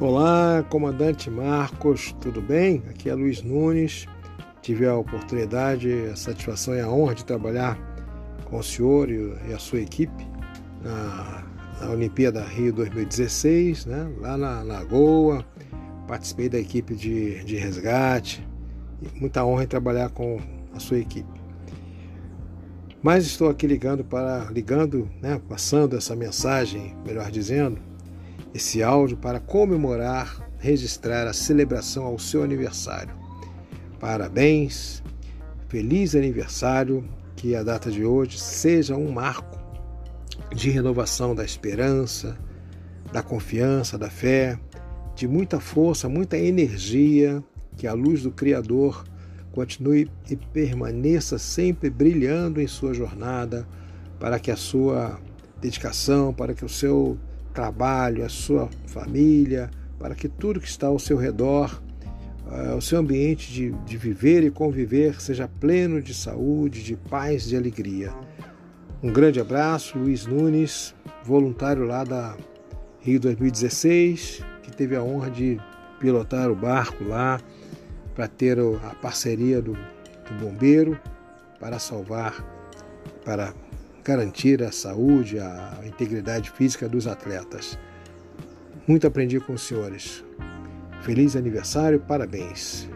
Olá, comandante Marcos, tudo bem? Aqui é Luiz Nunes. Tive a oportunidade, a satisfação e a honra de trabalhar com o senhor e a sua equipe na, na Olimpíada Rio 2016, né? lá na Lagoa. Participei da equipe de, de resgate. Muita honra em trabalhar com a sua equipe. Mas estou aqui ligando para ligando, né, passando essa mensagem, melhor dizendo, esse áudio para comemorar, registrar a celebração ao seu aniversário. Parabéns, feliz aniversário, que a data de hoje seja um marco de renovação da esperança, da confiança, da fé, de muita força, muita energia, que a luz do Criador continue e permaneça sempre brilhando em sua jornada, para que a sua dedicação, para que o seu trabalho, a sua família, para que tudo que está ao seu redor, uh, o seu ambiente de, de viver e conviver seja pleno de saúde, de paz, de alegria. Um grande abraço, Luiz Nunes, voluntário lá da Rio 2016, que teve a honra de pilotar o barco lá para ter a parceria do, do bombeiro para salvar, para garantir a saúde, a integridade física dos atletas. Muito aprendi com os senhores. Feliz aniversário, parabéns.